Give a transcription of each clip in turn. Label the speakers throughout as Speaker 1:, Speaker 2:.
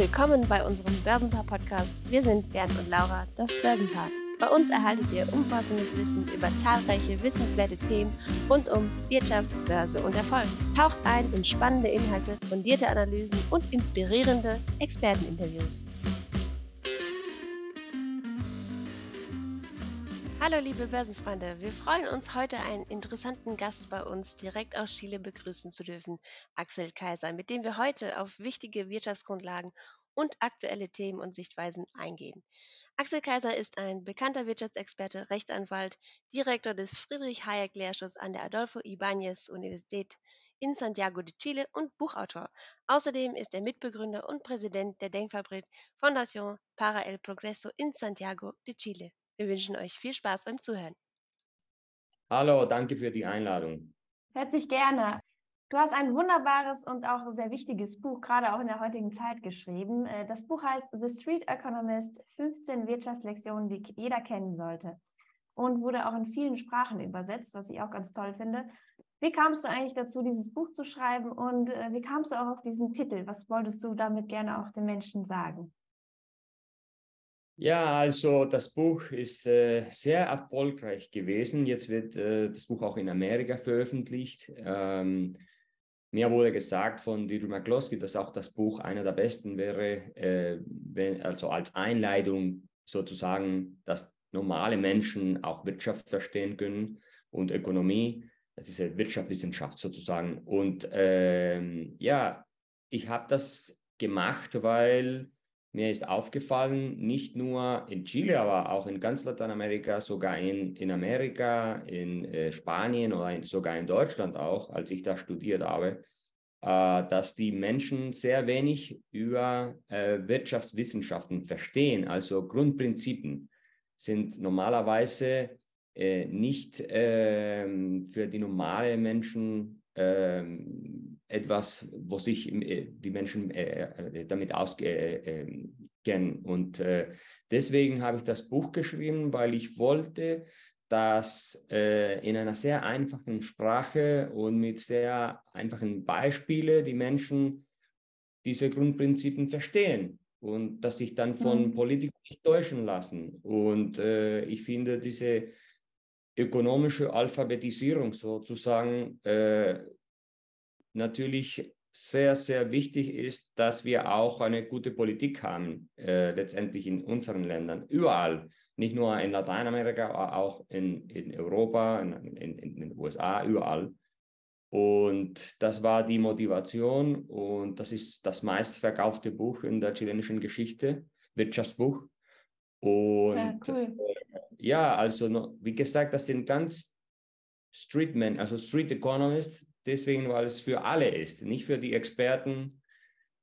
Speaker 1: Willkommen bei unserem Börsenpaar-Podcast. Wir sind Bernd und Laura, das Börsenpaar. Bei uns erhaltet ihr umfassendes Wissen über zahlreiche wissenswerte Themen rund um Wirtschaft, Börse und Erfolg. Taucht ein in spannende Inhalte, fundierte Analysen und inspirierende Experteninterviews. Hallo liebe Börsenfreunde, wir freuen uns heute einen interessanten Gast bei uns direkt aus Chile begrüßen zu dürfen, Axel Kaiser, mit dem wir heute auf wichtige Wirtschaftsgrundlagen und aktuelle Themen und Sichtweisen eingehen. Axel Kaiser ist ein bekannter Wirtschaftsexperte, Rechtsanwalt, Direktor des Friedrich-Hayek-Lehrstuhls an der Adolfo Ibáñez Universität in Santiago de Chile und Buchautor. Außerdem ist er Mitbegründer und Präsident der Denkfabrik Fundación para el Progreso in Santiago de Chile. Wir wünschen euch viel Spaß beim Zuhören.
Speaker 2: Hallo, danke für die Einladung.
Speaker 3: Herzlich gerne. Du hast ein wunderbares und auch sehr wichtiges Buch, gerade auch in der heutigen Zeit geschrieben. Äh, das Buch heißt The Street Economist, 15 Wirtschaftslektionen, die jeder kennen sollte. Und wurde auch in vielen Sprachen übersetzt, was ich auch ganz toll finde. Wie kamst du eigentlich dazu, dieses Buch zu schreiben und äh, wie kamst du auch auf diesen Titel? Was wolltest du damit gerne auch den Menschen sagen?
Speaker 2: Ja, also das Buch ist äh, sehr erfolgreich gewesen. Jetzt wird äh, das Buch auch in Amerika veröffentlicht. Ähm, mir wurde gesagt von Dieter McCloskey, dass auch das Buch einer der besten wäre, äh, wenn, also als Einleitung sozusagen, dass normale Menschen auch Wirtschaft verstehen können und Ökonomie, diese Wirtschaftswissenschaft sozusagen. Und ähm, ja, ich habe das gemacht, weil mir ist aufgefallen, nicht nur in Chile, aber auch in ganz Lateinamerika, sogar in, in Amerika, in äh, Spanien oder in, sogar in Deutschland auch, als ich da studiert habe, äh, dass die Menschen sehr wenig über äh, Wirtschaftswissenschaften verstehen. Also Grundprinzipien sind normalerweise äh, nicht ähm, für die normalen Menschen ähm, etwas, wo sich äh, die Menschen äh, äh, damit auskennen. Und deswegen habe ich das Buch geschrieben, weil ich wollte, dass in einer sehr einfachen Sprache und mit sehr einfachen Beispielen die Menschen diese Grundprinzipien verstehen und dass sich dann von mhm. Politikern nicht täuschen lassen. Und ich finde diese ökonomische Alphabetisierung sozusagen natürlich sehr, sehr wichtig ist, dass wir auch eine gute Politik haben, äh, letztendlich in unseren Ländern, überall, nicht nur in Lateinamerika, aber auch in, in Europa, in, in, in den USA, überall. Und das war die Motivation und das ist das meistverkaufte Buch in der chilenischen Geschichte, Wirtschaftsbuch. Und ja, cool. äh, ja also wie gesagt, das sind ganz Streetmen, also Street Economists, deswegen, weil es für alle ist, nicht für die Experten,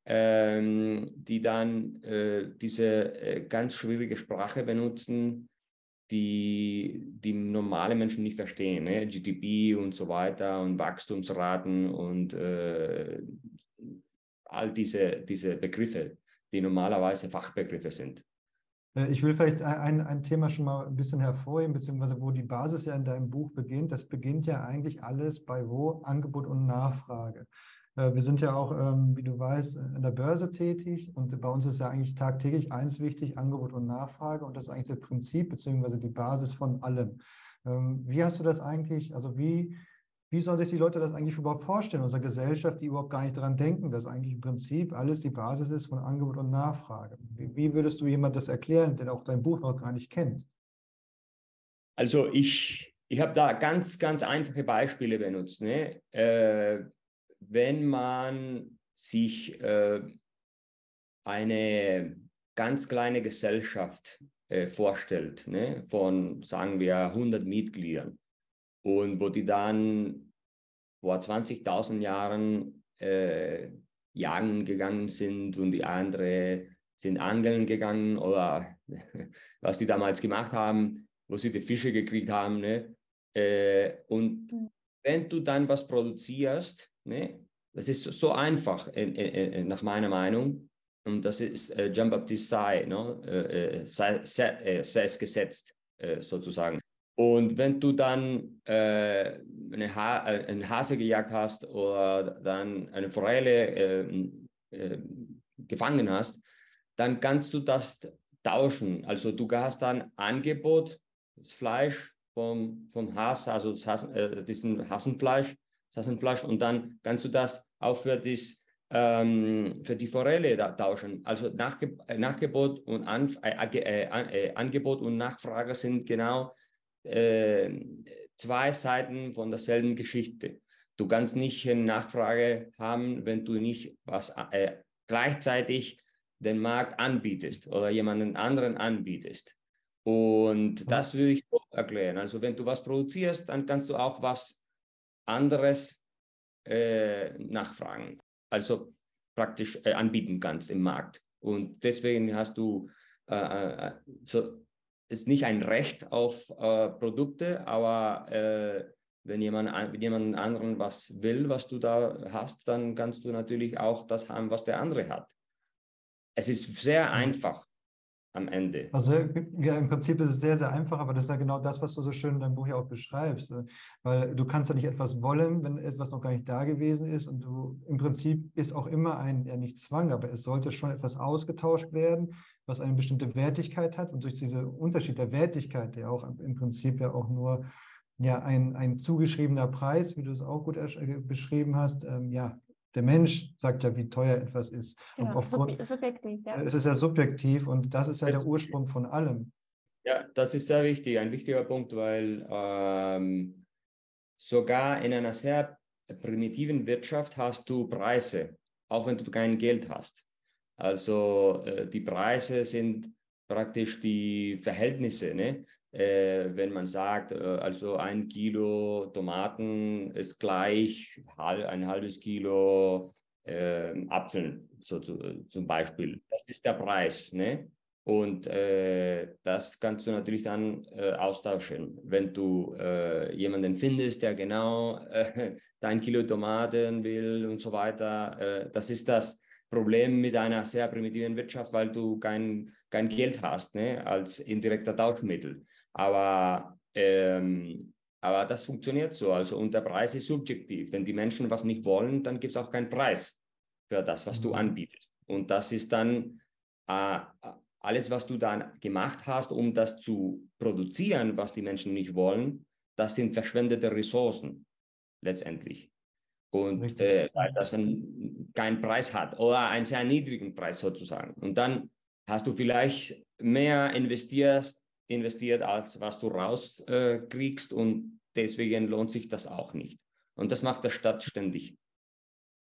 Speaker 2: ähm, die dann äh, diese äh, ganz schwierige Sprache benutzen, die die normale Menschen nicht verstehen. Ne? GDP und so weiter und Wachstumsraten und äh, all diese, diese Begriffe, die normalerweise Fachbegriffe sind.
Speaker 4: Äh, ich will vielleicht ein, ein Thema schon mal ein bisschen hervorheben, beziehungsweise wo die Basis ja in deinem Buch beginnt. Das beginnt ja eigentlich alles bei wo Angebot und Nachfrage. Äh, wir sind ja auch, ähm, wie du weißt, in der Börse tätig und bei uns ist ja eigentlich tagtäglich eins wichtig, Angebot und Nachfrage und das ist eigentlich das Prinzip beziehungsweise die Basis von allem. Ähm, wie hast du das eigentlich, also wie, wie sollen sich die Leute das eigentlich überhaupt vorstellen, unsere Gesellschaft, die überhaupt gar nicht daran denken, dass eigentlich im Prinzip alles die Basis ist von Angebot und Nachfrage? Wie, wie würdest du jemand das erklären, der auch dein Buch noch gar nicht kennt?
Speaker 2: Also ich, ich habe da ganz, ganz einfache Beispiele benutzt. Ne? Äh, wenn man sich äh, eine ganz kleine Gesellschaft äh, vorstellt, ne? von, sagen wir, 100 Mitgliedern, und wo die dann vor 20.000 Jahren äh, jagen gegangen sind und die andere sind angeln gegangen oder was die damals gemacht haben, wo sie die Fische gekriegt haben. Ne? Äh, und mhm. wenn du dann was produzierst, ne, das ist so einfach äh, äh, nach meiner Meinung, und das ist äh, Jean-Baptiste Say, ne? äh, sei, sei, sei es gesetzt sozusagen. Und wenn du dann äh, eine ha äh, einen Hase gejagt hast oder dann eine Forelle äh, gefangen hast, dann kannst du das tauschen. Also du hast dann Angebot, das Fleisch vom, vom Hass, also Hasen, äh, diesen Hassenfleisch, das Hassenfleisch, und dann kannst du das auch für, das, ähm, für die Forelle tauschen. Also Nachge Nachgebot, und An äh, äh, äh, Angebot und Nachfrage sind genau äh, zwei Seiten von derselben Geschichte. Du kannst nicht eine Nachfrage haben, wenn du nicht was äh, gleichzeitig den Markt anbietest oder jemanden anderen anbietest. Und das würde ich erklären. Also wenn du was produzierst, dann kannst du auch was anderes äh, nachfragen. Also praktisch äh, anbieten kannst im Markt. Und deswegen hast du äh, äh so, ist nicht ein Recht auf äh, Produkte, aber äh, wenn jemand, wenn jemand anderen was will, was du da hast, dann kannst du natürlich auch das haben, was der andere hat. Es ist sehr einfach am Ende.
Speaker 4: Also ja, im Prinzip ist es sehr, sehr einfach, aber das ist ja genau das, was du so schön in deinem Buch ja auch beschreibst. Äh, weil du kannst ja nicht etwas wollen, wenn etwas noch gar nicht da gewesen ist. Und du im Prinzip ist auch immer ein, ja nicht Zwang, aber es sollte schon etwas ausgetauscht werden, was eine bestimmte Wertigkeit hat. Und durch diesen Unterschied der Wertigkeit, der auch im Prinzip ja auch nur ja, ein, ein zugeschriebener Preis, wie du es auch gut äh, beschrieben hast, ähm, ja, der Mensch sagt ja, wie teuer etwas ist.
Speaker 3: Ja, aufgrund, subjektiv, ja.
Speaker 4: Es ist ja subjektiv und das ist ja der Ursprung von allem.
Speaker 2: Ja, das ist sehr wichtig, ein wichtiger Punkt, weil ähm, sogar in einer sehr primitiven Wirtschaft hast du Preise, auch wenn du kein Geld hast. Also äh, die Preise sind praktisch die Verhältnisse. Ne? äh, wenn man sagt, äh, also ein Kilo Tomaten ist gleich ein halbes Kilo äh, Apfeln, so zu, zum Beispiel. Das ist der Preis. Ne? Und äh, das kannst du natürlich dann äh, austauschen. Wenn du äh, jemanden findest, der genau äh, dein Kilo Tomaten will und so weiter, äh, das ist das Problem mit einer sehr primitiven Wirtschaft, weil du kein, kein Geld hast ne, als indirekter Tauschmittel. Aber, ähm, aber das funktioniert so. Also, und der Preis ist subjektiv. Wenn die Menschen was nicht wollen, dann gibt es auch keinen Preis für das, was mhm. du anbietest. Und das ist dann äh, alles, was du dann gemacht hast, um das zu produzieren, was die Menschen nicht wollen, das sind verschwendete Ressourcen letztendlich. Und äh, weil das einen, keinen Preis hat oder einen sehr niedrigen Preis sozusagen. Und dann hast du vielleicht mehr investiert, investiert, als was du rauskriegst. Äh, und deswegen lohnt sich das auch nicht. Und das macht der Stadt ständig.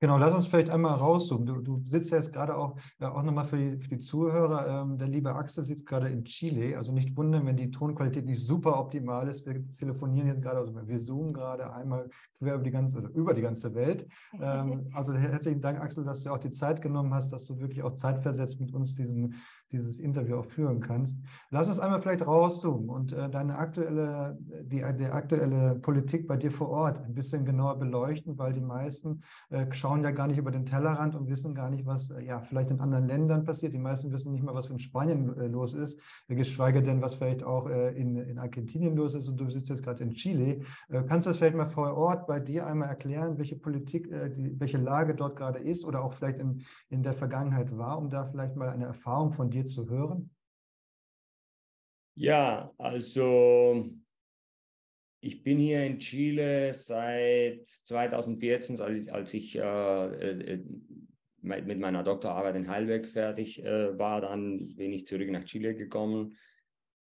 Speaker 4: Genau, lass uns vielleicht einmal rauszoomen. Du, du sitzt ja jetzt gerade auch, ja, auch nochmal für die, für die Zuhörer. Ähm, der liebe Axel sitzt gerade in Chile. Also nicht wundern, wenn die Tonqualität nicht super optimal ist. Wir telefonieren jetzt gerade, also wir zoomen gerade einmal quer über die ganze, also über die ganze Welt. Ähm, also herzlichen Dank, Axel, dass du auch die Zeit genommen hast, dass du wirklich auch zeitversetzt mit uns diesen dieses Interview auch führen kannst. Lass uns einmal vielleicht rauszoomen und äh, deine aktuelle, die, die aktuelle Politik bei dir vor Ort ein bisschen genauer beleuchten, weil die meisten äh, schauen ja gar nicht über den Tellerrand und wissen gar nicht, was äh, ja vielleicht in anderen Ländern passiert. Die meisten wissen nicht mal, was in Spanien äh, los ist, geschweige denn, was vielleicht auch äh, in, in Argentinien los ist und du sitzt jetzt gerade in Chile. Äh, kannst du das vielleicht mal vor Ort bei dir einmal erklären, welche Politik, die, welche Lage dort gerade ist oder auch vielleicht in, in der Vergangenheit war, um da vielleicht mal eine Erfahrung von dir zu hören?
Speaker 2: Ja, also ich bin hier in Chile seit 2014, als ich, als ich äh, äh, mit meiner Doktorarbeit in Heilberg fertig äh, war. Dann bin ich zurück nach Chile gekommen.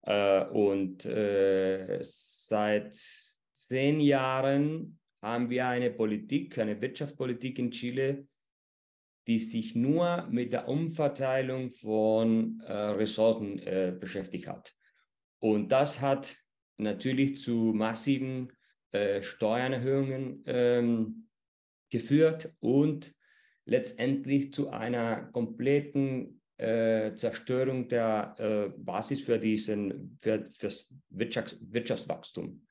Speaker 2: Äh, und äh, seit zehn Jahren haben wir eine Politik, eine Wirtschaftspolitik in Chile, die sich nur mit der Umverteilung von äh, Ressourcen äh, beschäftigt hat. Und das hat natürlich zu massiven äh, Steuererhöhungen ähm, geführt und letztendlich zu einer kompletten äh, Zerstörung der äh, Basis für diesen für, fürs Wirtschafts Wirtschaftswachstum.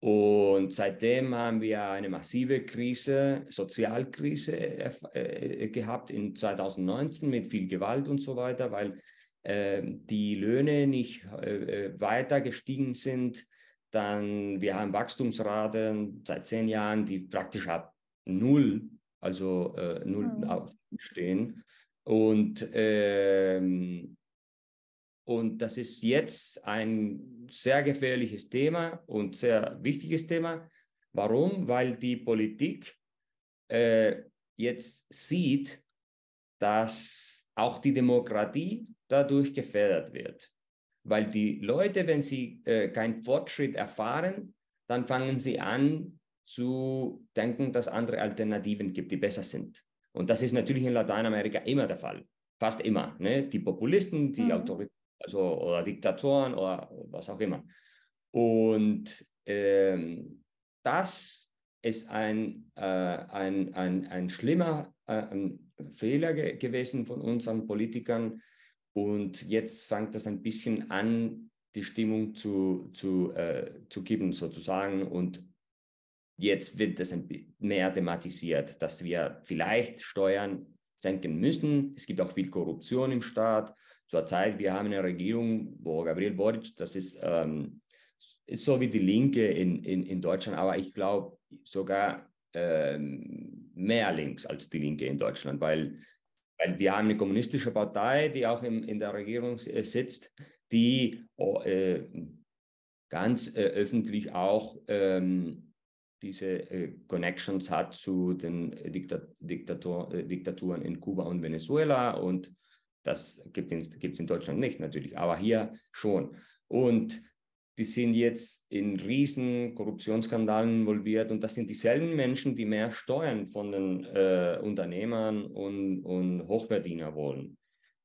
Speaker 2: Und seitdem haben wir eine massive Krise, Sozialkrise äh, äh, gehabt in 2019 mit viel Gewalt und so weiter, weil äh, die Löhne nicht äh, äh, weiter gestiegen sind. Dann wir haben Wachstumsraten seit zehn Jahren, die praktisch ab null, also äh, null mhm. stehen. Und, ähm, und das ist jetzt ein sehr gefährliches Thema und sehr wichtiges Thema. Warum? Weil die Politik äh, jetzt sieht, dass auch die Demokratie dadurch gefährdet wird. Weil die Leute, wenn sie äh, keinen Fortschritt erfahren, dann fangen sie an zu denken, dass andere Alternativen gibt, die besser sind. Und das ist natürlich in Lateinamerika immer der Fall. Fast immer. Ne? Die Populisten, die mhm. Autoritäten, also, oder Diktatoren oder was auch immer. Und ähm, das ist ein, äh, ein, ein, ein schlimmer äh, ein Fehler ge gewesen von unseren Politikern. Und jetzt fängt das ein bisschen an, die Stimmung zu, zu, äh, zu kippen sozusagen. Und Jetzt wird das mehr thematisiert, dass wir vielleicht Steuern senken müssen. Es gibt auch viel Korruption im Staat. Zurzeit, wir haben eine Regierung, wo Gabriel Boric, das ist, ähm, ist so wie die Linke in, in, in Deutschland, aber ich glaube sogar ähm, mehr links als die Linke in Deutschland, weil, weil wir haben eine kommunistische Partei, die auch im, in der Regierung sitzt, die äh, ganz äh, öffentlich auch ähm, diese äh, Connections hat zu den äh, Diktat Diktator äh, Diktaturen in Kuba und Venezuela. Und das gibt es in, in Deutschland nicht natürlich, aber hier schon. Und die sind jetzt in riesen Korruptionsskandalen involviert und das sind dieselben Menschen, die mehr Steuern von den äh, Unternehmern und, und Hochverdiener wollen.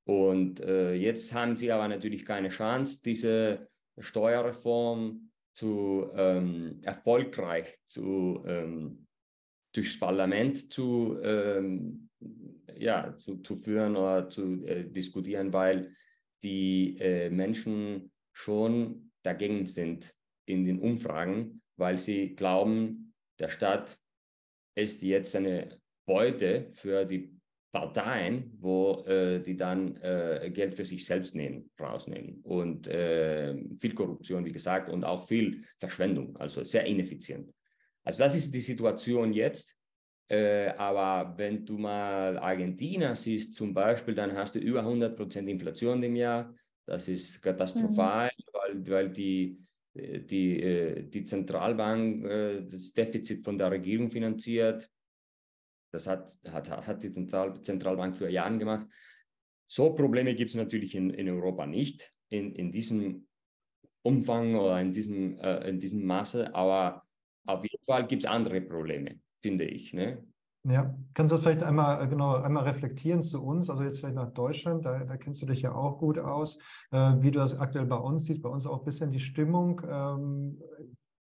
Speaker 2: Und äh, jetzt haben sie aber natürlich keine Chance, diese Steuerreform zu ähm, erfolgreich zu, ähm, durchs Parlament zu, ähm, ja, zu, zu führen oder zu äh, diskutieren, weil die äh, Menschen schon dagegen sind in den Umfragen, weil sie glauben, der Staat ist jetzt eine Beute für die Parteien, wo äh, die dann äh, Geld für sich selbst nehmen, rausnehmen. Und äh, viel Korruption, wie gesagt, und auch viel Verschwendung, also sehr ineffizient. Also das ist die Situation jetzt. Äh, aber wenn du mal Argentina siehst zum Beispiel, dann hast du über 100 Prozent Inflation im Jahr. Das ist katastrophal, mhm. weil, weil die, äh, die, äh, die Zentralbank das Defizit von der Regierung finanziert das hat, hat, hat die Zentral Zentralbank für Jahre gemacht. So Probleme gibt es natürlich in, in Europa nicht, in, in diesem Umfang oder in diesem, äh, in diesem Maße, aber auf jeden Fall gibt es andere Probleme, finde ich. Ne?
Speaker 4: Ja, kannst du vielleicht einmal äh, genau einmal reflektieren zu uns, also jetzt vielleicht nach Deutschland, da, da kennst du dich ja auch gut aus, äh, wie du das aktuell bei uns siehst, bei uns auch ein bisschen die Stimmung. Ähm,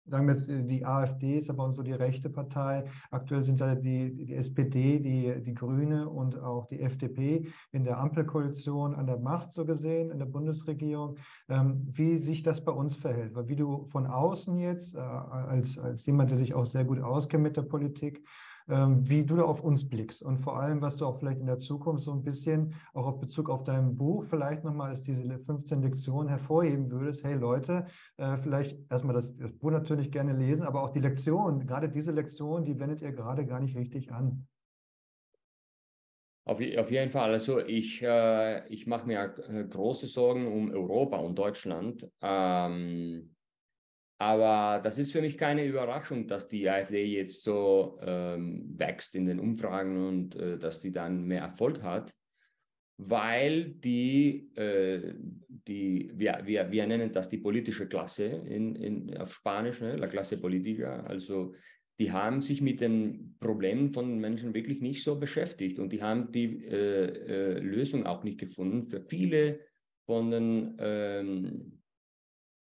Speaker 4: sagen wir äh, die AfD ist aber so die rechte Partei. Aktuell sind ja die, die SPD, die, die Grüne und auch die FDP in der Ampelkoalition an der Macht, so gesehen, in der Bundesregierung. Ähm, wie sich das bei uns verhält, weil wie du von außen jetzt, äh, als, als jemand, der sich auch sehr gut auskennt mit der Politik, wie du da auf uns blickst und vor allem, was du auch vielleicht in der Zukunft so ein bisschen auch auf Bezug auf dein Buch vielleicht nochmal als diese 15 Lektionen hervorheben würdest. Hey Leute, äh, vielleicht erstmal das, das Buch natürlich gerne lesen, aber auch die Lektion, gerade diese Lektion, die wendet ihr gerade gar nicht richtig an.
Speaker 2: Auf, auf jeden Fall. Also ich, äh, ich mache mir äh, große Sorgen um Europa und Deutschland. Ähm, aber das ist für mich keine Überraschung, dass die AfD jetzt so ähm, wächst in den Umfragen und äh, dass die dann mehr Erfolg hat, weil die, äh, die wir, wir, wir nennen das die politische Klasse in, in, auf Spanisch, ne? la Klasse Politica, also die haben sich mit den Problemen von Menschen wirklich nicht so beschäftigt und die haben die äh, äh Lösung auch nicht gefunden für viele von den ähm,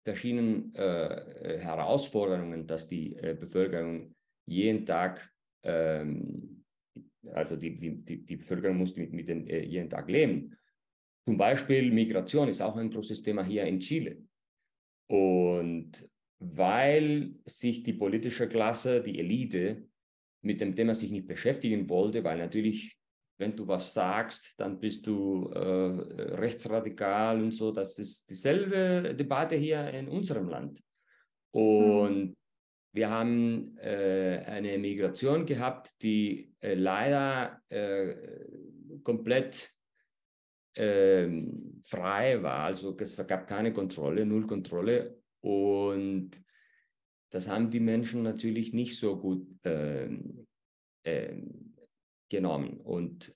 Speaker 2: verschiedenen äh, Herausforderungen, dass die äh, Bevölkerung jeden Tag, ähm, also die, die, die Bevölkerung muss mit, mit den, äh, jeden Tag leben. Zum Beispiel Migration ist auch ein großes Thema hier in Chile. Und weil sich die politische Klasse, die Elite, mit dem Thema sich nicht beschäftigen wollte, weil natürlich wenn du was sagst, dann bist du äh, rechtsradikal und so. Das ist dieselbe Debatte hier in unserem Land. Und mhm. wir haben äh, eine Migration gehabt, die äh, leider äh, komplett ähm, frei war. Also es gab keine Kontrolle, null Kontrolle. Und das haben die Menschen natürlich nicht so gut ähm, ähm, genommen. Und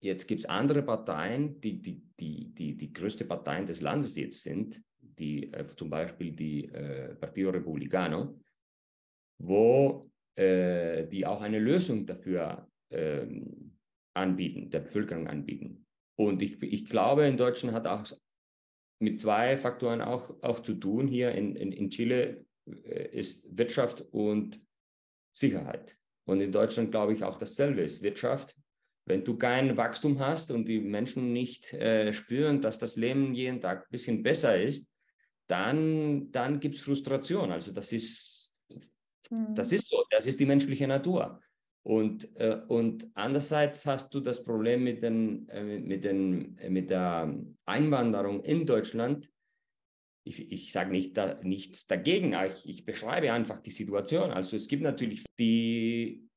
Speaker 2: jetzt gibt es andere Parteien, die die, die, die die größte Parteien des Landes jetzt sind, die äh, zum Beispiel die äh, Partido Republicano, wo äh, die auch eine Lösung dafür ähm, anbieten, der Bevölkerung anbieten. Und ich, ich glaube, in Deutschland hat auch mit zwei Faktoren auch, auch zu tun. Hier in, in, in Chile äh, ist Wirtschaft und Sicherheit. Und in Deutschland glaube ich auch dasselbe ist Wirtschaft. Wenn du kein Wachstum hast und die Menschen nicht äh, spüren, dass das Leben jeden Tag ein bisschen besser ist, dann, dann gibt es Frustration. Also das ist, das mhm. ist so, das ist die menschliche Natur. Und, äh, und andererseits hast du das Problem mit, den, äh, mit, den, mit der Einwanderung in Deutschland. Ich, ich sage nicht da, nichts dagegen, ich, ich beschreibe einfach die Situation. Also es gibt natürlich die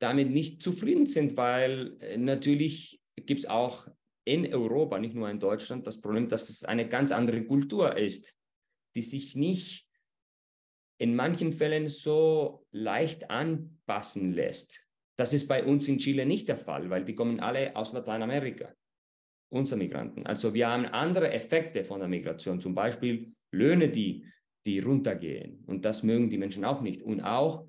Speaker 2: damit nicht zufrieden sind, weil äh, natürlich gibt es auch in Europa, nicht nur in Deutschland, das Problem, dass es eine ganz andere Kultur ist, die sich nicht in manchen Fällen so leicht anpassen lässt. Das ist bei uns in Chile nicht der Fall, weil die kommen alle aus Lateinamerika, unsere Migranten. Also wir haben andere Effekte von der Migration, zum Beispiel Löhne, die, die runtergehen. Und das mögen die Menschen auch nicht. Und auch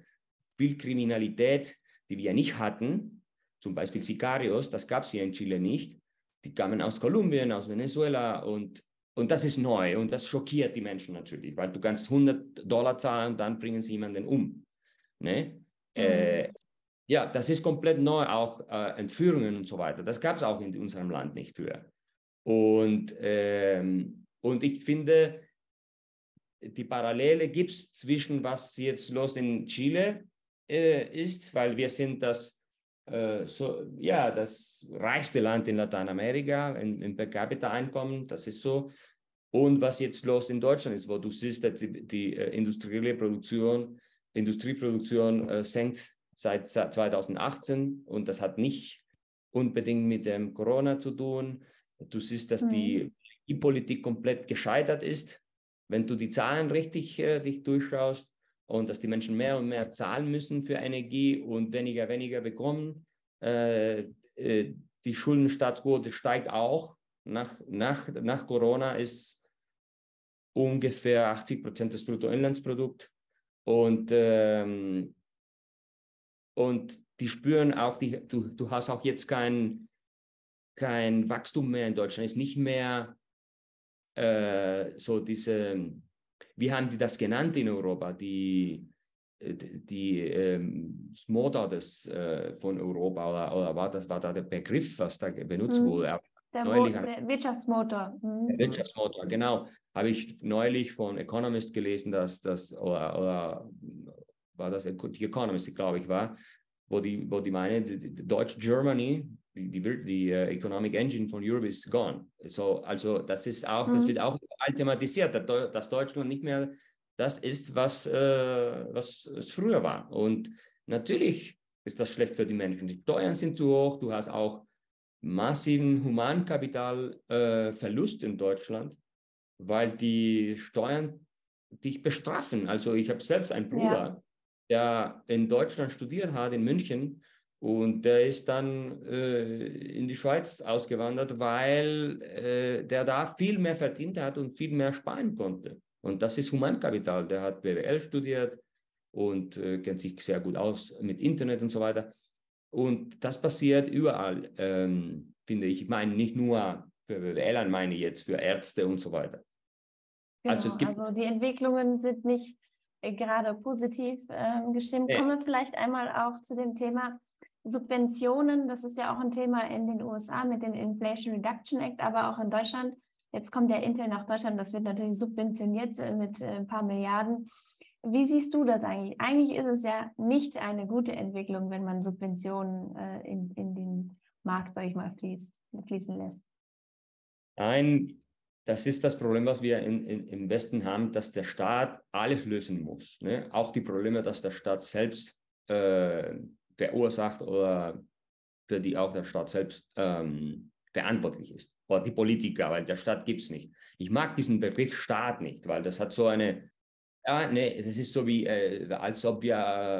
Speaker 2: viel Kriminalität, die wir nicht hatten, zum Beispiel Sicarios, das gab es hier in Chile nicht. Die kamen aus Kolumbien, aus Venezuela und, und das ist neu und das schockiert die Menschen natürlich, weil du kannst 100 Dollar zahlen und dann bringen sie jemanden um. Ne? Mhm. Äh, ja, das ist komplett neu, auch äh, Entführungen und so weiter. Das gab es auch in unserem Land nicht früher. Und, ähm, und ich finde, die Parallele gibt es zwischen was jetzt los in Chile äh, ist, weil wir sind das, äh, so, ja, das reichste Land in Lateinamerika im per capita Einkommen, das ist so. Und was jetzt los in Deutschland ist, wo du siehst, dass die, die äh, industrielle Produktion, Industrieproduktion äh, senkt seit 2018 und das hat nicht unbedingt mit dem Corona zu tun. Du siehst, dass mhm. die Politik komplett gescheitert ist. Wenn du die Zahlen richtig äh, dich durchschaust und dass die Menschen mehr und mehr zahlen müssen für Energie und weniger, weniger bekommen. Äh, äh, die Schuldenstaatsquote steigt auch. Nach, nach, nach Corona ist ungefähr 80 Prozent des Bruttoinlandsprodukts. Und ähm, und die spüren auch, die, du, du hast auch jetzt kein, kein Wachstum mehr in Deutschland, ist nicht mehr äh, so diese, wie haben die das genannt in Europa, die, die, die ähm, Motor des, äh, von Europa oder, oder war das war da der Begriff, was da benutzt mhm. wurde?
Speaker 3: Der, neulich, der Wirtschaftsmotor.
Speaker 2: Mhm. Der Wirtschaftsmotor, genau. Habe ich neulich von Economist gelesen, dass das, oder, oder war das die Economist, glaube ich, war, wo die, wo die meinen, die, die Deutsch Germany, die, die, die uh, Economic Engine von Europe ist gone. So, also das ist auch, mhm. das wird auch thematisiert, dass Deutschland nicht mehr das ist, was, äh, was es früher war. Und natürlich ist das schlecht für die Menschen. Die Steuern sind zu hoch, du hast auch massiven Humankapitalverlust äh, in Deutschland, weil die Steuern dich bestrafen. Also ich habe selbst einen Bruder, ja der in Deutschland studiert hat, in München. Und der ist dann äh, in die Schweiz ausgewandert, weil äh, der da viel mehr verdient hat und viel mehr sparen konnte. Und das ist Humankapital. Der hat BWL studiert und äh, kennt sich sehr gut aus mit Internet und so weiter. Und das passiert überall, ähm, finde ich. Ich meine, nicht nur für BWL, meine jetzt für Ärzte und so weiter.
Speaker 3: Genau, also, also die Entwicklungen sind nicht gerade positiv äh, gestimmt. Ja. Kommen wir vielleicht einmal auch zu dem Thema Subventionen. Das ist ja auch ein Thema in den USA mit dem Inflation Reduction Act, aber auch in Deutschland. Jetzt kommt der Intel nach Deutschland, das wird natürlich subventioniert äh, mit äh, ein paar Milliarden. Wie siehst du das eigentlich? Eigentlich ist es ja nicht eine gute Entwicklung, wenn man Subventionen äh, in, in den Markt, sage ich mal, fließt, fließen lässt.
Speaker 2: Nein, das ist das Problem, was wir in, in, im Westen haben, dass der Staat alles lösen muss. Ne? Auch die Probleme, dass der Staat selbst äh, verursacht oder für die auch der Staat selbst ähm, verantwortlich ist. Oder die Politiker, weil der Staat gibt es nicht. Ich mag diesen Begriff Staat nicht, weil das hat so eine, ja, nee, das ist so wie, äh, als ob wir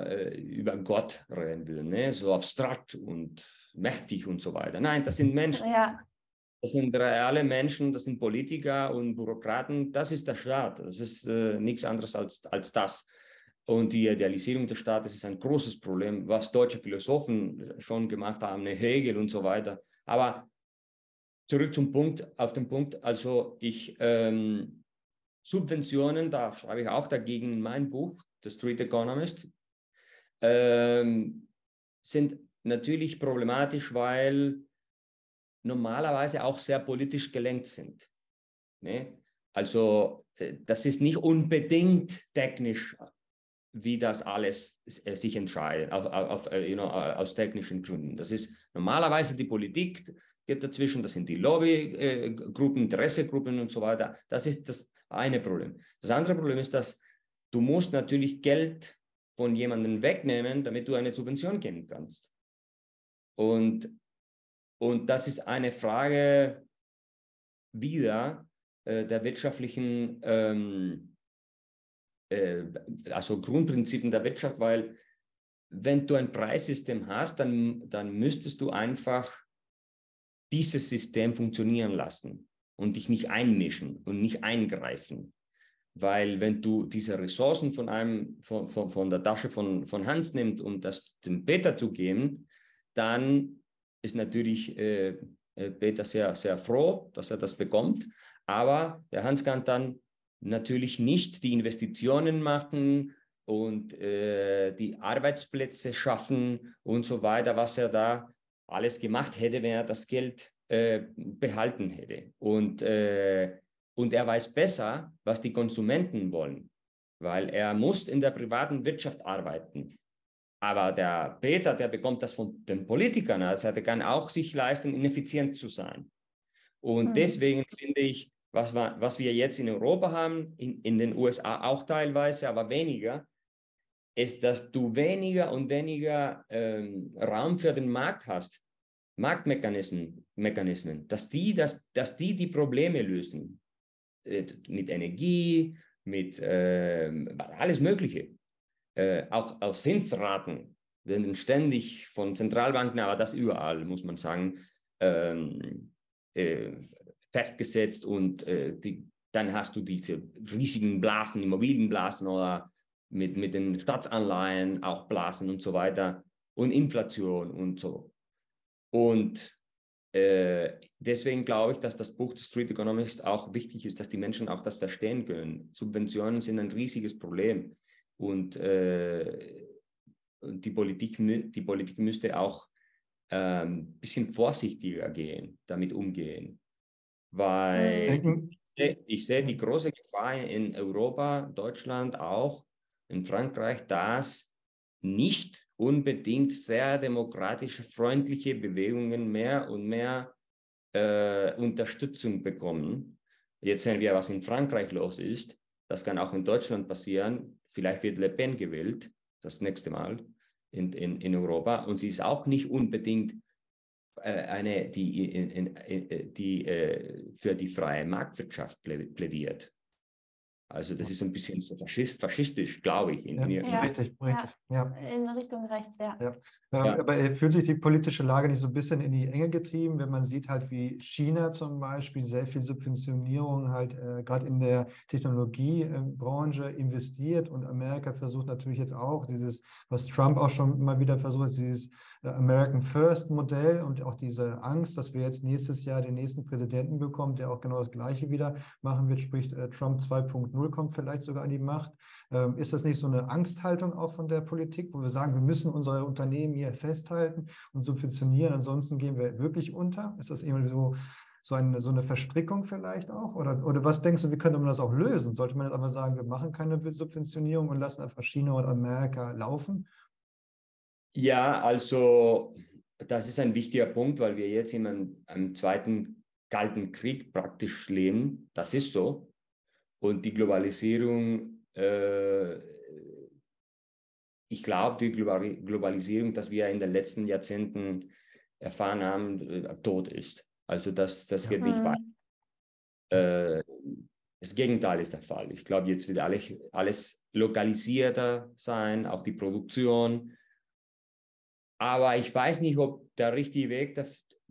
Speaker 2: äh, über Gott reden würden, ne? so abstrakt und mächtig und so weiter. Nein, das sind Menschen.
Speaker 3: Ja.
Speaker 2: Das sind reale Menschen, das sind Politiker und Bürokraten. Das ist der Staat. Das ist äh, nichts anderes als, als das. Und die Idealisierung des Staates ist ein großes Problem, was deutsche Philosophen schon gemacht haben, Hegel und so weiter. Aber zurück zum Punkt, auf den Punkt, also ich ähm, Subventionen, da schreibe ich auch dagegen in meinem Buch, The Street Economist, ähm, sind natürlich problematisch, weil normalerweise auch sehr politisch gelenkt sind. Ne? Also äh, das ist nicht unbedingt technisch, wie das alles äh, sich entscheidet, auf, auf, äh, you know, aus technischen Gründen. Das ist normalerweise die Politik geht dazwischen, das sind die Lobbygruppen, Interessegruppen und so weiter. Das ist das eine Problem. Das andere Problem ist, dass du musst natürlich Geld von jemandem wegnehmen, damit du eine Subvention geben kannst. Und und das ist eine Frage wieder äh, der wirtschaftlichen, ähm, äh, also Grundprinzipien der Wirtschaft, weil wenn du ein Preissystem hast, dann, dann müsstest du einfach dieses System funktionieren lassen und dich nicht einmischen und nicht eingreifen. Weil wenn du diese Ressourcen von einem, von, von, von der Tasche von, von Hans nimmst, um das dem Peter zu geben, dann ist natürlich äh, äh, Peter sehr, sehr froh, dass er das bekommt. Aber der Hans kann dann natürlich nicht die Investitionen machen und äh, die Arbeitsplätze schaffen und so weiter, was er da alles gemacht hätte, wenn er das Geld äh, behalten hätte. Und, äh, und er weiß besser, was die Konsumenten wollen, weil er muss in der privaten Wirtschaft arbeiten. Aber der Peter, der bekommt das von den Politikern. Also der kann auch sich leisten, ineffizient zu sein. Und mhm. deswegen finde ich, was, was wir jetzt in Europa haben, in, in den USA auch teilweise, aber weniger, ist, dass du weniger und weniger ähm, Raum für den Markt hast, Marktmechanismen, Mechanismen, dass die, dass, dass die die Probleme lösen. Äh, mit Energie, mit äh, alles Mögliche äh, auch, auch Zinsraten werden ständig von Zentralbanken, aber das überall, muss man sagen, ähm, äh, festgesetzt und äh, die, dann hast du diese riesigen Blasen, Immobilienblasen oder mit, mit den Staatsanleihen auch Blasen und so weiter und Inflation und so. Und äh, deswegen glaube ich, dass das Buch The Street Economist auch wichtig ist, dass die Menschen auch das verstehen können. Subventionen sind ein riesiges Problem. Und äh, die, Politik, die Politik müsste auch ein ähm, bisschen vorsichtiger gehen, damit umgehen. Weil ich sehe die große Gefahr in Europa, Deutschland auch, in Frankreich, dass nicht unbedingt sehr demokratische, freundliche Bewegungen mehr und mehr äh, Unterstützung bekommen. Jetzt sehen wir, was in Frankreich los ist. Das kann auch in Deutschland passieren. Vielleicht wird Le Pen gewählt, das nächste Mal in, in, in Europa. Und sie ist auch nicht unbedingt äh, eine, die, in, in, die äh, für die freie Marktwirtschaft plädiert. Also das ist ein bisschen so faschistisch, glaube ich.
Speaker 4: In, ja, in, ja, richtig, richtig.
Speaker 3: Ja, in Richtung rechts, ja.
Speaker 4: ja. Ähm, aber äh, fühlt sich die politische Lage nicht so ein bisschen in die Enge getrieben, wenn man sieht halt, wie China zum Beispiel sehr viel Subventionierung halt äh, gerade in der Technologiebranche investiert und Amerika versucht natürlich jetzt auch dieses, was Trump auch schon mal wieder versucht, dieses äh, American First Modell und auch diese Angst, dass wir jetzt nächstes Jahr den nächsten Präsidenten bekommen, der auch genau das Gleiche wieder machen wird, sprich äh, Trump 2.0 2.0 kommt vielleicht sogar an die Macht. Ähm, ist das nicht so eine Angsthaltung auch von der Politik, wo wir sagen, wir müssen unsere Unternehmen hier festhalten und subventionieren, ansonsten gehen wir wirklich unter? Ist das irgendwie so, so eine, so eine Verstrickung vielleicht auch? Oder, oder was denkst du, wie könnte man das auch lösen? Sollte man jetzt aber sagen, wir machen keine Subventionierung und lassen einfach China und Amerika laufen?
Speaker 2: Ja, also das ist ein wichtiger Punkt, weil wir jetzt in einem, einem zweiten Kalten Krieg praktisch leben. Das ist so. Und die Globalisierung, äh, ich glaube, die Globalisierung, dass wir in den letzten Jahrzehnten erfahren haben, äh, tot ist. Also das, das geht nicht
Speaker 3: Mhm.
Speaker 2: weiter. Äh, das Gegenteil ist der Fall. Ich glaube, jetzt wird alles, alles lokalisierter sein, auch die Produktion. Aber ich weiß nicht, ob der richtige Weg,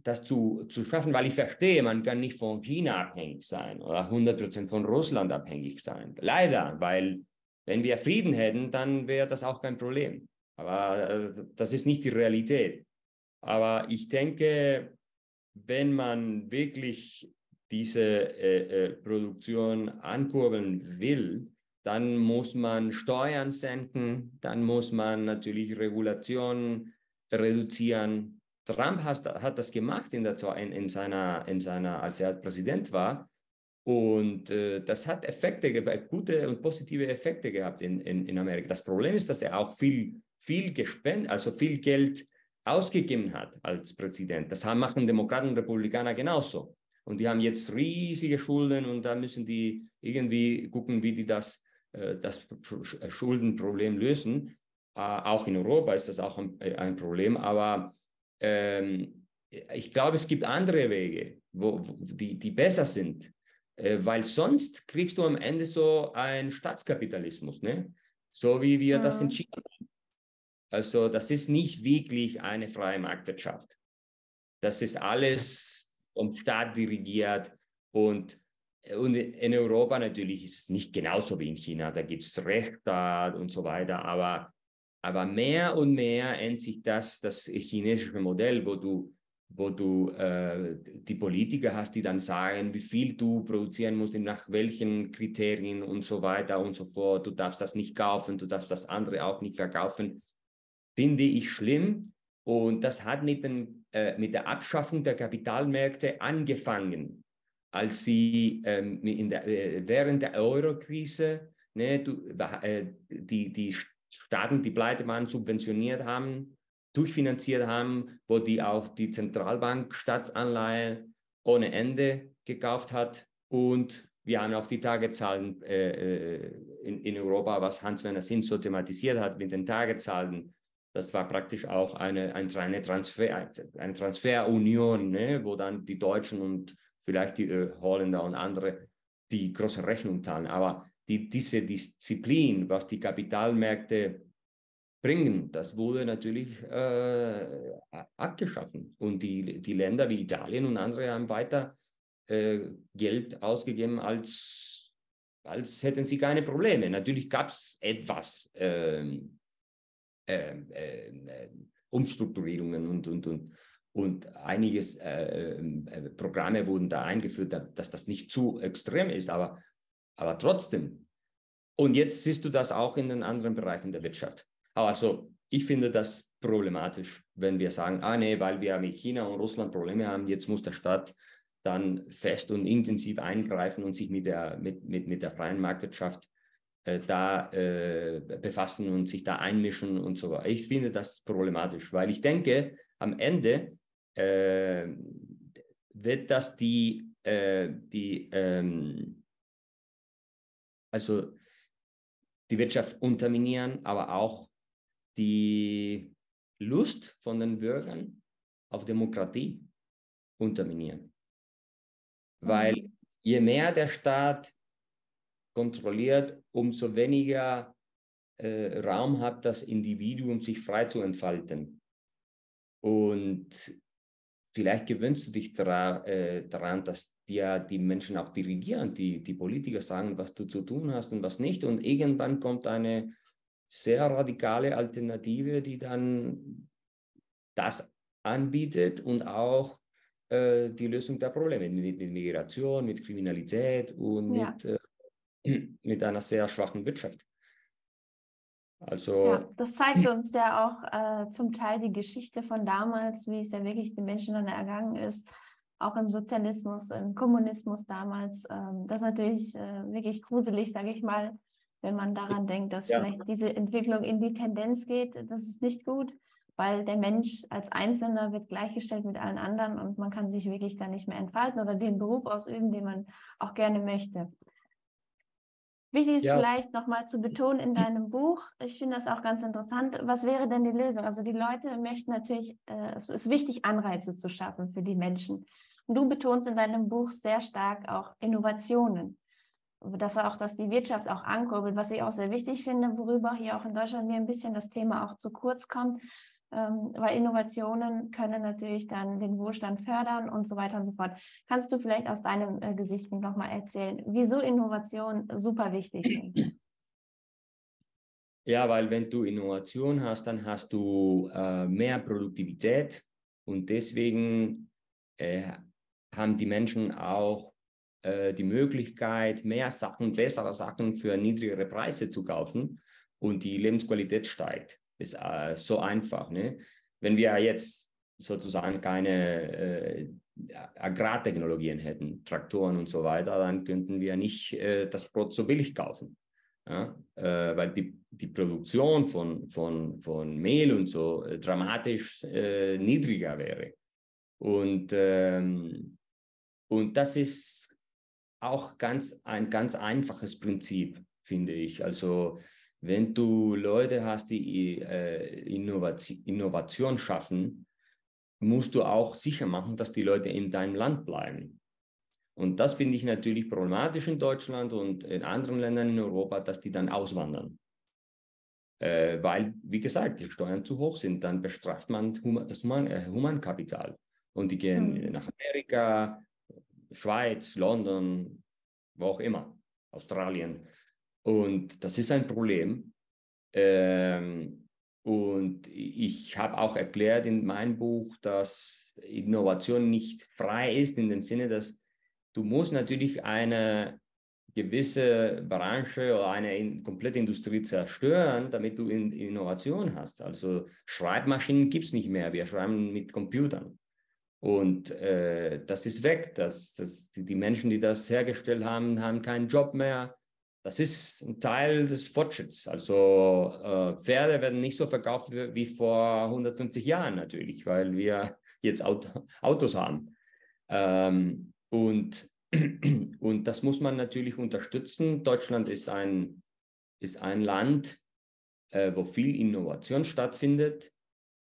Speaker 2: das, zu, zu schaffen, weil ich verstehe, man kann nicht von China abhängig sein oder 100% von Russland abhängig sein. Leider, weil wenn wir Frieden hätten, dann wäre das auch kein Problem. Aber äh, das ist nicht die Realität. Aber ich denke, wenn man wirklich diese äh, äh, Produktion ankurbeln will, dann muss man Steuern senken, dann muss man natürlich Regulationen reduzieren. Trump hat, hat das gemacht in, der, in, in, seiner, in seiner, als er Präsident war. Und äh, das hat Effekte, gute und positive Effekte gehabt in, in, in Amerika. Das Problem ist, dass er auch viel, viel gespendet, also viel Geld ausgegeben hat als Präsident. Das haben, machen Demokraten und Republikaner genauso. Und die haben jetzt riesige Schulden und da müssen die irgendwie gucken, wie die das, äh, das Schuldenproblem lösen. Äh, auch in Europa ist das auch ein, ein Problem. Aber ähm, ich glaube, es gibt andere Wege, wo, wo die, die besser sind. Äh, weil sonst kriegst du am Ende so einen Staatskapitalismus, ne? so wie wir mhm. das in China haben. Also das ist nicht wirklich eine freie Marktwirtschaft. Das ist alles vom Staat dirigiert und, und in Europa natürlich ist es nicht genauso wie in China. Da gibt es Rechtsstaat und so weiter, aber, aber mehr und mehr ändert sich das, das chinesische Modell, wo du, wo du äh, die Politiker hast, die dann sagen, wie viel du produzieren musst, nach welchen Kriterien und so weiter und so fort. Du darfst das nicht kaufen, du darfst das andere auch nicht verkaufen finde ich schlimm. Und das hat mit, den, äh, mit der Abschaffung der Kapitalmärkte angefangen, als sie ähm, der, äh, während der Euro-Krise ne, äh, die, die Staaten, die pleite waren, subventioniert haben, durchfinanziert haben, wo die auch die Zentralbank Staatsanleihen ohne Ende gekauft hat. Und wir haben auch die Tagezahlen äh, in, in Europa, was Hans-Werner Sinn so thematisiert hat mit den Tagezahlen das war praktisch auch eine, eine, Transfer, eine Transferunion, ne, wo dann die Deutschen und vielleicht die äh, Holländer und andere die große Rechnung zahlen. Aber die, diese Disziplin, was die Kapitalmärkte bringen, das wurde natürlich äh, abgeschaffen. Und die, die Länder wie Italien und andere haben weiter äh, Geld ausgegeben, als, als hätten sie keine Probleme. Natürlich gab es etwas. Ähm, äh, äh, Umstrukturierungen und, und, und, und einiges äh, äh, Programme wurden da eingeführt, dass das nicht zu extrem ist, aber, aber trotzdem. Und jetzt siehst du das auch in den anderen Bereichen der Wirtschaft. Also ich finde das problematisch, wenn wir sagen, ah nee, weil wir mit China und Russland Probleme haben, jetzt muss der Staat dann fest und intensiv eingreifen und sich mit der, mit, mit, mit der freien Marktwirtschaft äh, da äh, befassen und sich da einmischen und so weiter. Ich finde das problematisch, weil ich denke, am Ende äh, wird das die, äh, die ähm, also die Wirtschaft unterminieren, aber auch die Lust von den Bürgern auf Demokratie unterminieren. Weil mhm. je mehr der Staat kontrolliert, umso weniger äh, Raum hat das Individuum, sich frei zu entfalten. Und vielleicht gewöhnst du dich dra äh, daran, dass dir die Menschen auch dirigieren, die, die Politiker sagen, was du zu tun hast und was nicht. Und irgendwann kommt eine sehr radikale Alternative, die dann das anbietet und auch äh, die Lösung der Probleme mit, mit Migration, mit Kriminalität und ja. mit äh, mit einer sehr schwachen Wirtschaft.
Speaker 3: Also, ja, das zeigt uns ja auch äh, zum Teil die Geschichte von damals, wie es ja wirklich den Menschen dann ergangen ist, auch im Sozialismus, im Kommunismus damals. Ähm, das ist natürlich äh, wirklich gruselig, sage ich mal, wenn man daran denkt, dass ja. vielleicht diese Entwicklung in die Tendenz geht. Das ist nicht gut, weil der Mensch als Einzelner wird gleichgestellt mit allen anderen und man kann sich wirklich da nicht mehr entfalten oder den Beruf ausüben, den man auch gerne möchte. Wichtig ist ja. vielleicht nochmal zu betonen in deinem Buch, ich finde das auch ganz interessant, was wäre denn die Lösung? Also die Leute möchten natürlich, äh, es ist wichtig, Anreize zu schaffen für die Menschen. Du betonst in deinem Buch sehr stark auch Innovationen. Dass auch, dass die Wirtschaft auch ankurbelt, was ich auch sehr wichtig finde, worüber hier auch in Deutschland mir ein bisschen das Thema auch zu kurz kommt, ähm, weil Innovationen können natürlich dann den Wohlstand fördern und so weiter und so fort. Kannst du vielleicht aus deinem äh, Gesichtspunkt nochmal erzählen, wieso Innovationen super wichtig sind?
Speaker 2: Ja, weil wenn du Innovation hast, dann hast du äh, mehr Produktivität und deswegen äh, haben die Menschen auch äh, die Möglichkeit, mehr Sachen, bessere Sachen für niedrigere Preise zu kaufen und die Lebensqualität steigt. Ist äh, so einfach. Ne? Wenn wir jetzt sozusagen keine äh, Agrartechnologien hätten, Traktoren und so weiter, dann könnten wir nicht äh, das Brot so billig kaufen. Ja? Äh, weil die, die Produktion von, von, von Mehl und so äh, dramatisch äh, niedriger wäre. Und, ähm, und das ist auch ganz, ein ganz einfaches Prinzip, finde ich. Also wenn du Leute hast, die äh, Innovation, Innovation schaffen, musst du auch sicher machen, dass die Leute in deinem Land bleiben. Und das finde ich natürlich problematisch in Deutschland und in anderen Ländern in Europa, dass die dann auswandern. Äh, weil, wie gesagt, die Steuern zu hoch sind, dann bestraft man das Human, äh, Humankapital. Und die gehen mhm. nach Amerika, Schweiz, London, wo auch immer, Australien. Und das ist ein Problem. Ähm, und ich habe auch erklärt in meinem Buch, dass Innovation nicht frei ist, in dem Sinne, dass du musst natürlich eine gewisse Branche oder eine in, komplette Industrie zerstören, damit du in, Innovation hast. Also Schreibmaschinen gibt es nicht mehr. Wir schreiben mit Computern. Und äh, das ist weg. Das, das, die Menschen, die das hergestellt haben, haben keinen Job mehr das ist ein Teil des Fortschritts. Also äh, Pferde werden nicht so verkauft wie, vor 150 Jahren natürlich, weil wir jetzt Auto, Autos haben. Ähm, und, und das muss man natürlich unterstützen. Deutschland ist ein, ist ein Land, äh, wo viel Innovation stattfindet.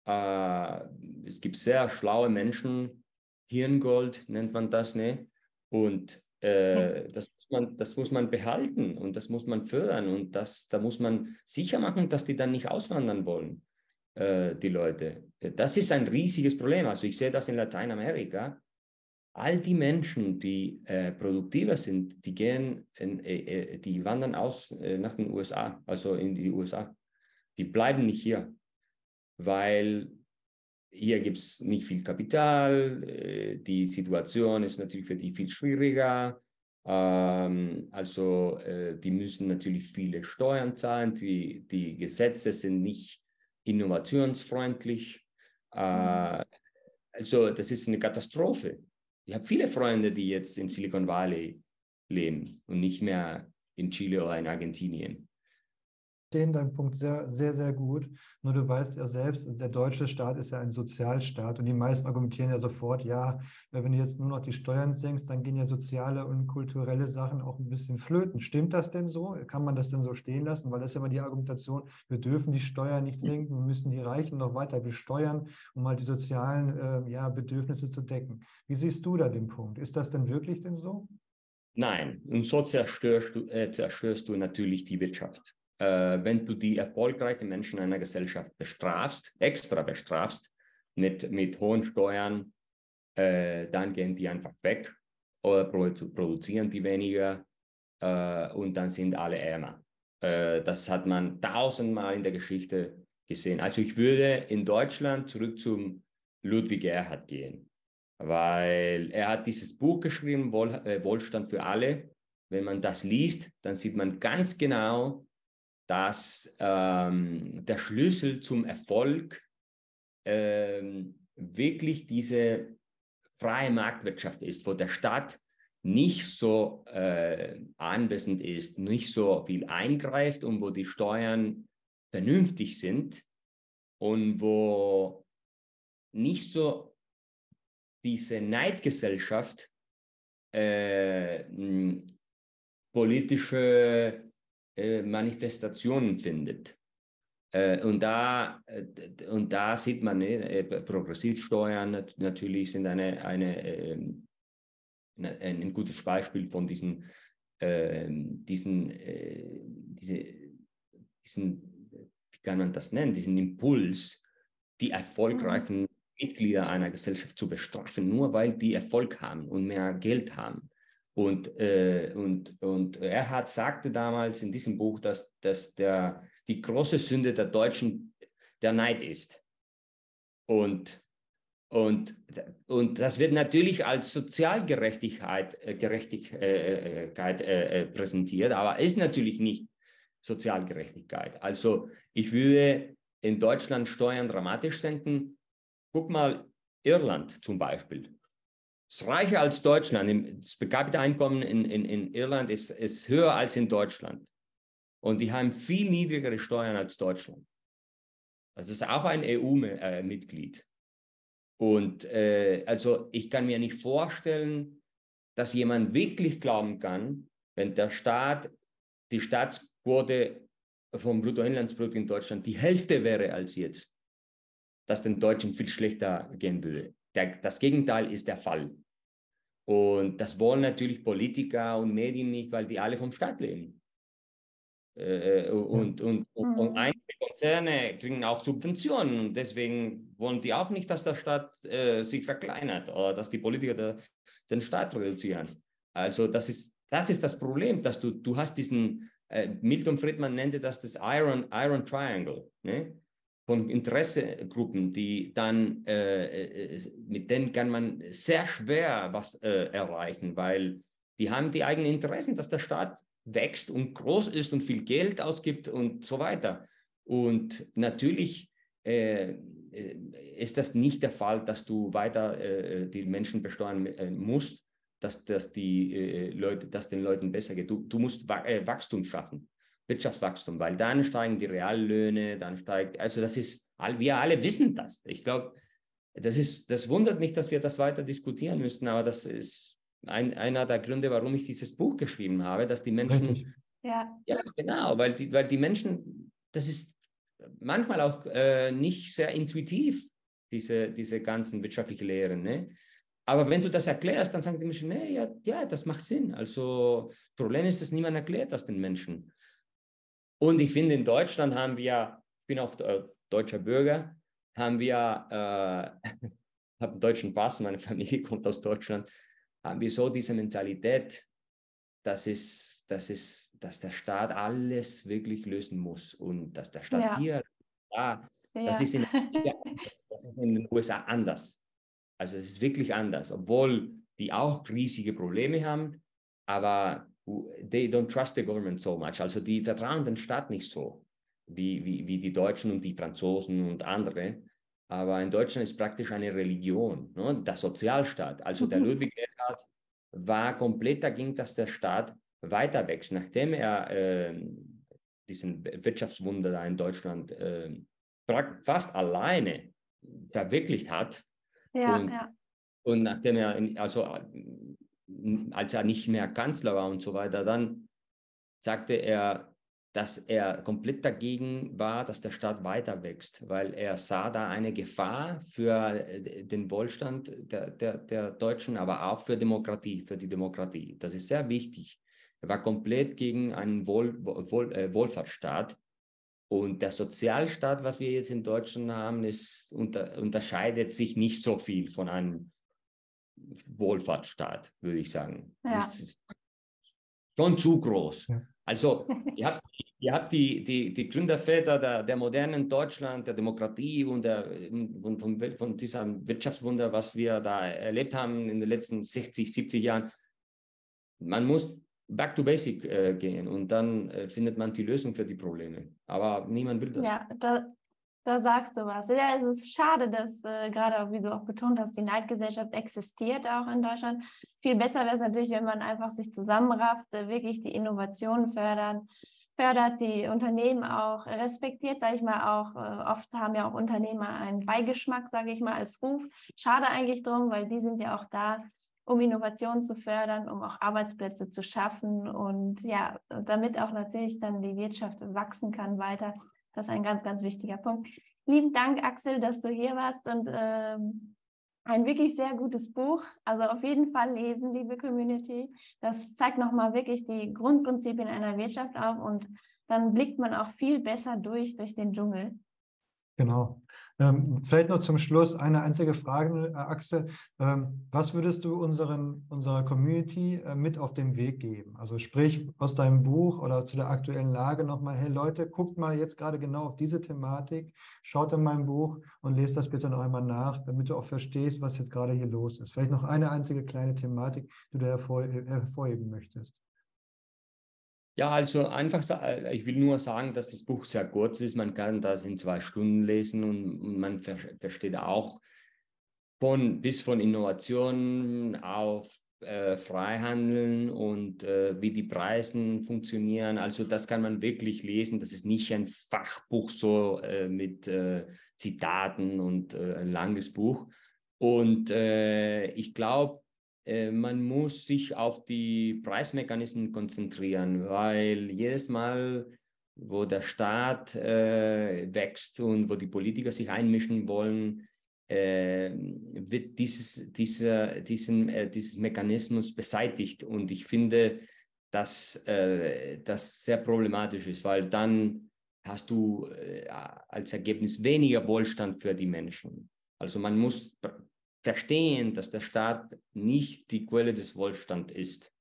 Speaker 2: Äh, es gibt sehr schlaue Menschen, Hirngold nennt man das, ne? Und äh, das man, das muss man behalten und das muss man fördern und das, da muss man sicher machen, dass die dann nicht auswandern wollen, äh, die Leute. Das ist ein riesiges Problem. Also ich sehe das in Lateinamerika. All die Menschen, die äh, produktiver sind, die gehen, äh, äh die wandern aus äh, nach den USA, also in die USA. Die bleiben nicht hier, weil hier gibt es nicht viel Kapital. Äh, die Situation ist natürlich für die viel schwieriger. Ähm, also äh, die müssen natürlich viele Steuern zahlen, die, die Gesetze sind nicht innovationsfreundlich. Äh, mhm. also das ist eine Katastrophe. Ich habe viele Freunde, die jetzt in Silicon Valley leben und nicht mehr in Chile oder in Argentinien
Speaker 4: verstehen deinen Punkt sehr, sehr, sehr gut. Nur du weißt ja selbst, der deutsche Staat ist ja ein Sozialstaat und die meisten argumentieren ja sofort, ja, wenn du jetzt nur noch die Steuern senkst, dann gehen ja soziale und kulturelle Sachen auch ein bisschen flöten. Stimmt das denn so? Kann man das denn so stehen lassen? Weil das ist ja immer die Argumentation, wir dürfen die Steuern nicht senken, wir müssen die Reichen noch weiter besteuern, um mal die sozialen äh, ja, Bedürfnisse zu decken. Wie siehst du da den Punkt? Ist das denn wirklich denn so?
Speaker 2: Nein, und so zerstörst du, äh, zerstörst du natürlich die Wirtschaft wenn du die erfolgreichen Menschen einer Gesellschaft bestrafst, extra bestrafst, mit, mit hohen Steuern, äh, dann gehen die einfach weg oder produzieren die weniger äh, und dann sind alle ärmer. Äh, das hat man tausendmal in der Geschichte gesehen. Also ich würde in Deutschland zurück zum Ludwig Erhard gehen, weil er hat dieses Buch geschrieben, Wohl, äh, Wohlstand für alle. Wenn man das liest, dann sieht man ganz genau, dass ähm, der Schlüssel zum Erfolg ähm, wirklich diese freie Marktwirtschaft ist, wo der Staat nicht so äh, anwesend ist, nicht so viel eingreift und wo die Steuern vernünftig sind und wo nicht so diese Neidgesellschaft äh, politische äh, Manifestationen findet. Äh, und, da, äh, und da sieht man, ne, Progressivsteuern natürlich sind eine, eine ähm, ein, ein gutes Beispiel von diesen, äh, diesen, äh, diese, diesen, wie kann man das nennen, diesen Impuls, die erfolgreichen mhm. Mitglieder einer Gesellschaft zu bestrafen, nur weil die Erfolg haben und mehr Geld haben. Und, äh, und, und Erhard sagte damals in diesem Buch, dass, dass der, die große Sünde der Deutschen der Neid ist. Und, und, und das wird natürlich als Sozialgerechtigkeit äh, Gerechtigkeit, äh, äh, präsentiert, aber ist natürlich nicht Sozialgerechtigkeit. Also ich würde in Deutschland Steuern dramatisch senken. Guck mal, Irland zum Beispiel. Ist reicher als Deutschland. Das Kapita-Einkommen in, in, in Irland ist, ist höher als in Deutschland. Und die haben viel niedrigere Steuern als Deutschland. Also das ist auch ein EU-Mitglied. Und äh, also ich kann mir nicht vorstellen, dass jemand wirklich glauben kann, wenn der Staat die Staatsquote vom Bruttoinlandsprodukt in Deutschland die Hälfte wäre als jetzt, dass den Deutschen viel schlechter gehen würde. Der, das Gegenteil ist der Fall. Und das wollen natürlich Politiker und Medien nicht, weil die alle vom Staat leben. Äh, äh und, und, und, und, mhm. einige Konzerne kriegen auch Subventionen und deswegen wollen die auch nicht, dass der Staat äh, sich verkleinert oder dass die Politiker der, den Staat reduzieren. Also das ist, das ist das Problem, dass du, du hast diesen äh, Milton Friedman nannte das das Iron, Iron Triangle ne? Von Interessegruppen, die dann, äh, äh, mit denen kann man sehr schwer was äh, erreichen, weil die haben die eigenen Interessen, dass der Staat wächst und groß ist und viel Geld ausgibt und so weiter. Und natürlich äh, ist das nicht der Fall, dass du weiter äh, die Menschen besteuern musst, dass, dass die äh, Leute, dass den Leuten besser geht. Du, du musst äh, Wachstum schaffen, Wirtschaftswachstum, weil dann steigen die Reallöhne, dann steigt, also das ist, wir alle wissen das. Ich glaube, das ist, das wundert mich, dass wir das weiter diskutieren müssten, aber das ist ein, einer der Gründe, warum ich dieses Buch geschrieben habe, dass die Menschen, ja, ja genau, weil die, weil die Menschen, das ist manchmal auch äh, nicht sehr intuitiv, diese, diese ganzen wirtschaftlichen Lehren. Ne? Aber wenn du das erklärst, dann sagen die Menschen, nee, ja, ja, das macht Sinn. Also Problem ist, dass niemand erklärt das den Menschen. Und ich finde, in Deutschland haben wir, ich bin auch deutscher Bürger, haben wir, äh, habe einen deutschen Pass, meine Familie kommt aus Deutschland, haben wir so diese Mentalität, dass, es, dass, es, dass der Staat alles wirklich lösen muss und dass der Staat ja. hier, da, ja. das, ist in, das ist in den USA anders. Also es ist wirklich anders, obwohl die auch riesige Probleme haben, aber they don't trust the government so much. Also die vertrauen den Staat nicht so wie, wie, wie die Deutschen und die Franzosen und andere. Aber in Deutschland ist praktisch eine Religion, ne? der Sozialstaat. Also der mhm. Ludwig Erhard war komplett dagegen, dass der Staat weiter wächst, nachdem er äh, diesen Wirtschaftswunder da in Deutschland äh, fast alleine verwirklicht hat, ja, und, ja. und nachdem er, also als er nicht mehr Kanzler war und so weiter, dann sagte er, dass er komplett dagegen war, dass der Staat weiter wächst, weil er sah da eine Gefahr für äh, den Wohlstand der, der, der Deutschen, aber auch für Demokratie, für die Demokratie. Das ist sehr wichtig. Er war komplett gegen einen Wohl, Wohl, äh, Wohlfahrtsstaat und der Sozialstaat, was wir jetzt in Deutschland haben, ist, unter, unterscheidet sich nicht so viel von einem Wohlfahrtsstaat, würde ich sagen. Ja. Ist schon zu groß. Ja. Also, ihr habt, ihr habt die, die, die Gründerväter der, der modernen Deutschland, der Demokratie und der, von, von, von diesem Wirtschaftswunder, was wir da erlebt haben in den letzten 60, 70 Jahren. Man muss back to basic äh, gehen und dann äh, findet man die Lösung für die Probleme. Aber niemand will das.
Speaker 3: Ja, da, da sagst du was. Ja, es ist schade, dass äh, gerade, wie du auch betont hast, die Neidgesellschaft existiert auch in Deutschland. Viel besser wäre es natürlich, wenn man einfach sich zusammenrafft, äh, wirklich die Innovation fördern, fördert, die Unternehmen auch respektiert, sage ich mal auch. Äh, oft haben ja auch Unternehmer einen Beigeschmack, sage ich mal, als Ruf. Schade eigentlich drum, weil die sind ja auch da, um Innovation zu fördern, um auch Arbeitsplätze zu schaffen und ja, damit auch natürlich dann die Wirtschaft wachsen kann weiter. Das ist ein ganz, ganz wichtiger Punkt. Lieben Dank, Axel, dass du hier warst und ähm, Ein wirklich sehr gutes Buch. Also auf jeden Fall lesen, liebe Community. Das zeigt nochmal wirklich die Grundprinzipien einer Wirtschaft auf und dann blickt man auch viel besser durch, durch den Dschungel.
Speaker 4: Genau. Ähm, vielleicht noch zum Schluss eine einzige Frage, äh, Axel. Ähm, was würdest du unseren, unserer Community äh, mit auf den Weg geben? Also sprich aus deinem Buch oder zu der aktuellen Lage nochmal, hey Leute, guckt mal jetzt gerade genau auf diese Thematik, schaut in mein Buch und lest das bitte noch einmal nach, damit du auch verstehst, was jetzt gerade hier los ist. Vielleicht noch eine einzige kleine Thematik, die du hervor, hervorheben möchtest.
Speaker 2: Ja, also einfach, äh, ich will nur sagen, dass das Buch sehr kurz ist. Man kann das in zwei Stunden lesen und, man ver versteht auch von bis von Innovation auf äh, Freihandeln und äh, wie die Preisen funktionieren. Also das kann man wirklich lesen. Das ist nicht ein Fachbuch so äh, mit äh, Zitaten und äh, ein langes Buch. Und ich glaube, man muss sich auf die Preismechanismen konzentrieren, weil jedes Mal, wo der Staat äh, wächst und wo die Politiker sich einmischen wollen, äh, wird dieses, dieser, diesen, äh, dieses Mechanismus beseitigt. Und ich finde, dass äh, das sehr problematisch ist, weil dann hast du äh, als Ergebnis weniger Wohlstand für die Menschen. Also man muss verstehen, dass der Staat nicht die Quelle des Wohlstands ist.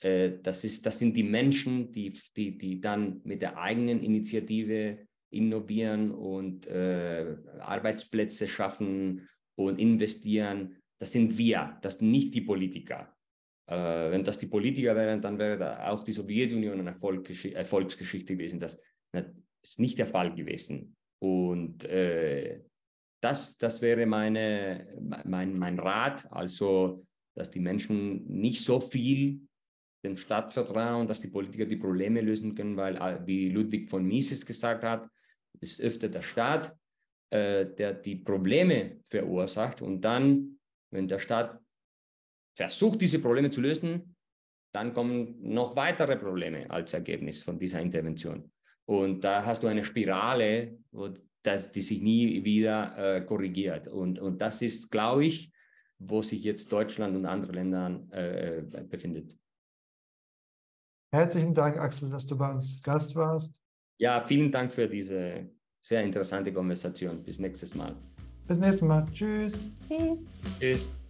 Speaker 2: Äh, das, ist das sind die Menschen, die, die, die dann mit der eigenen Initiative innovieren und äh, Arbeitsplätze schaffen und investieren. Das sind wir, das sind nicht die Politiker. Äh, wenn das die Politiker wären, dann wäre da auch die Sowjetunion eine Erfolgsgeschichte gewesen. Das, das ist nicht der Fall gewesen. Und äh, das, das wäre meine, mein, mein Rat, also dass die Menschen nicht so viel dem Staat vertrauen, dass die Politiker die Probleme lösen können, weil, äh, wie Ludwig von Mises gesagt hat, ist öfter der Staat, äh, der die Probleme verursacht. Und dann, wenn der Staat versucht, diese Probleme zu lösen, dann kommen noch weitere Probleme als Ergebnis von dieser Intervention. Und da hast du eine Spirale, wo dass die sich nie wieder äh, korrigiert. Und, und das ist, glaube ich, wo sich jetzt Deutschland und andere Länder äh, befindet.
Speaker 4: Herzlichen Dank, Axel, dass du bei uns Gast warst.
Speaker 2: Ja, vielen Dank für diese sehr interessante Konversation. Bis nächstes Mal.
Speaker 4: Bis nächstes Mal. Tschüss.
Speaker 3: Tschüss.
Speaker 2: Tschüss.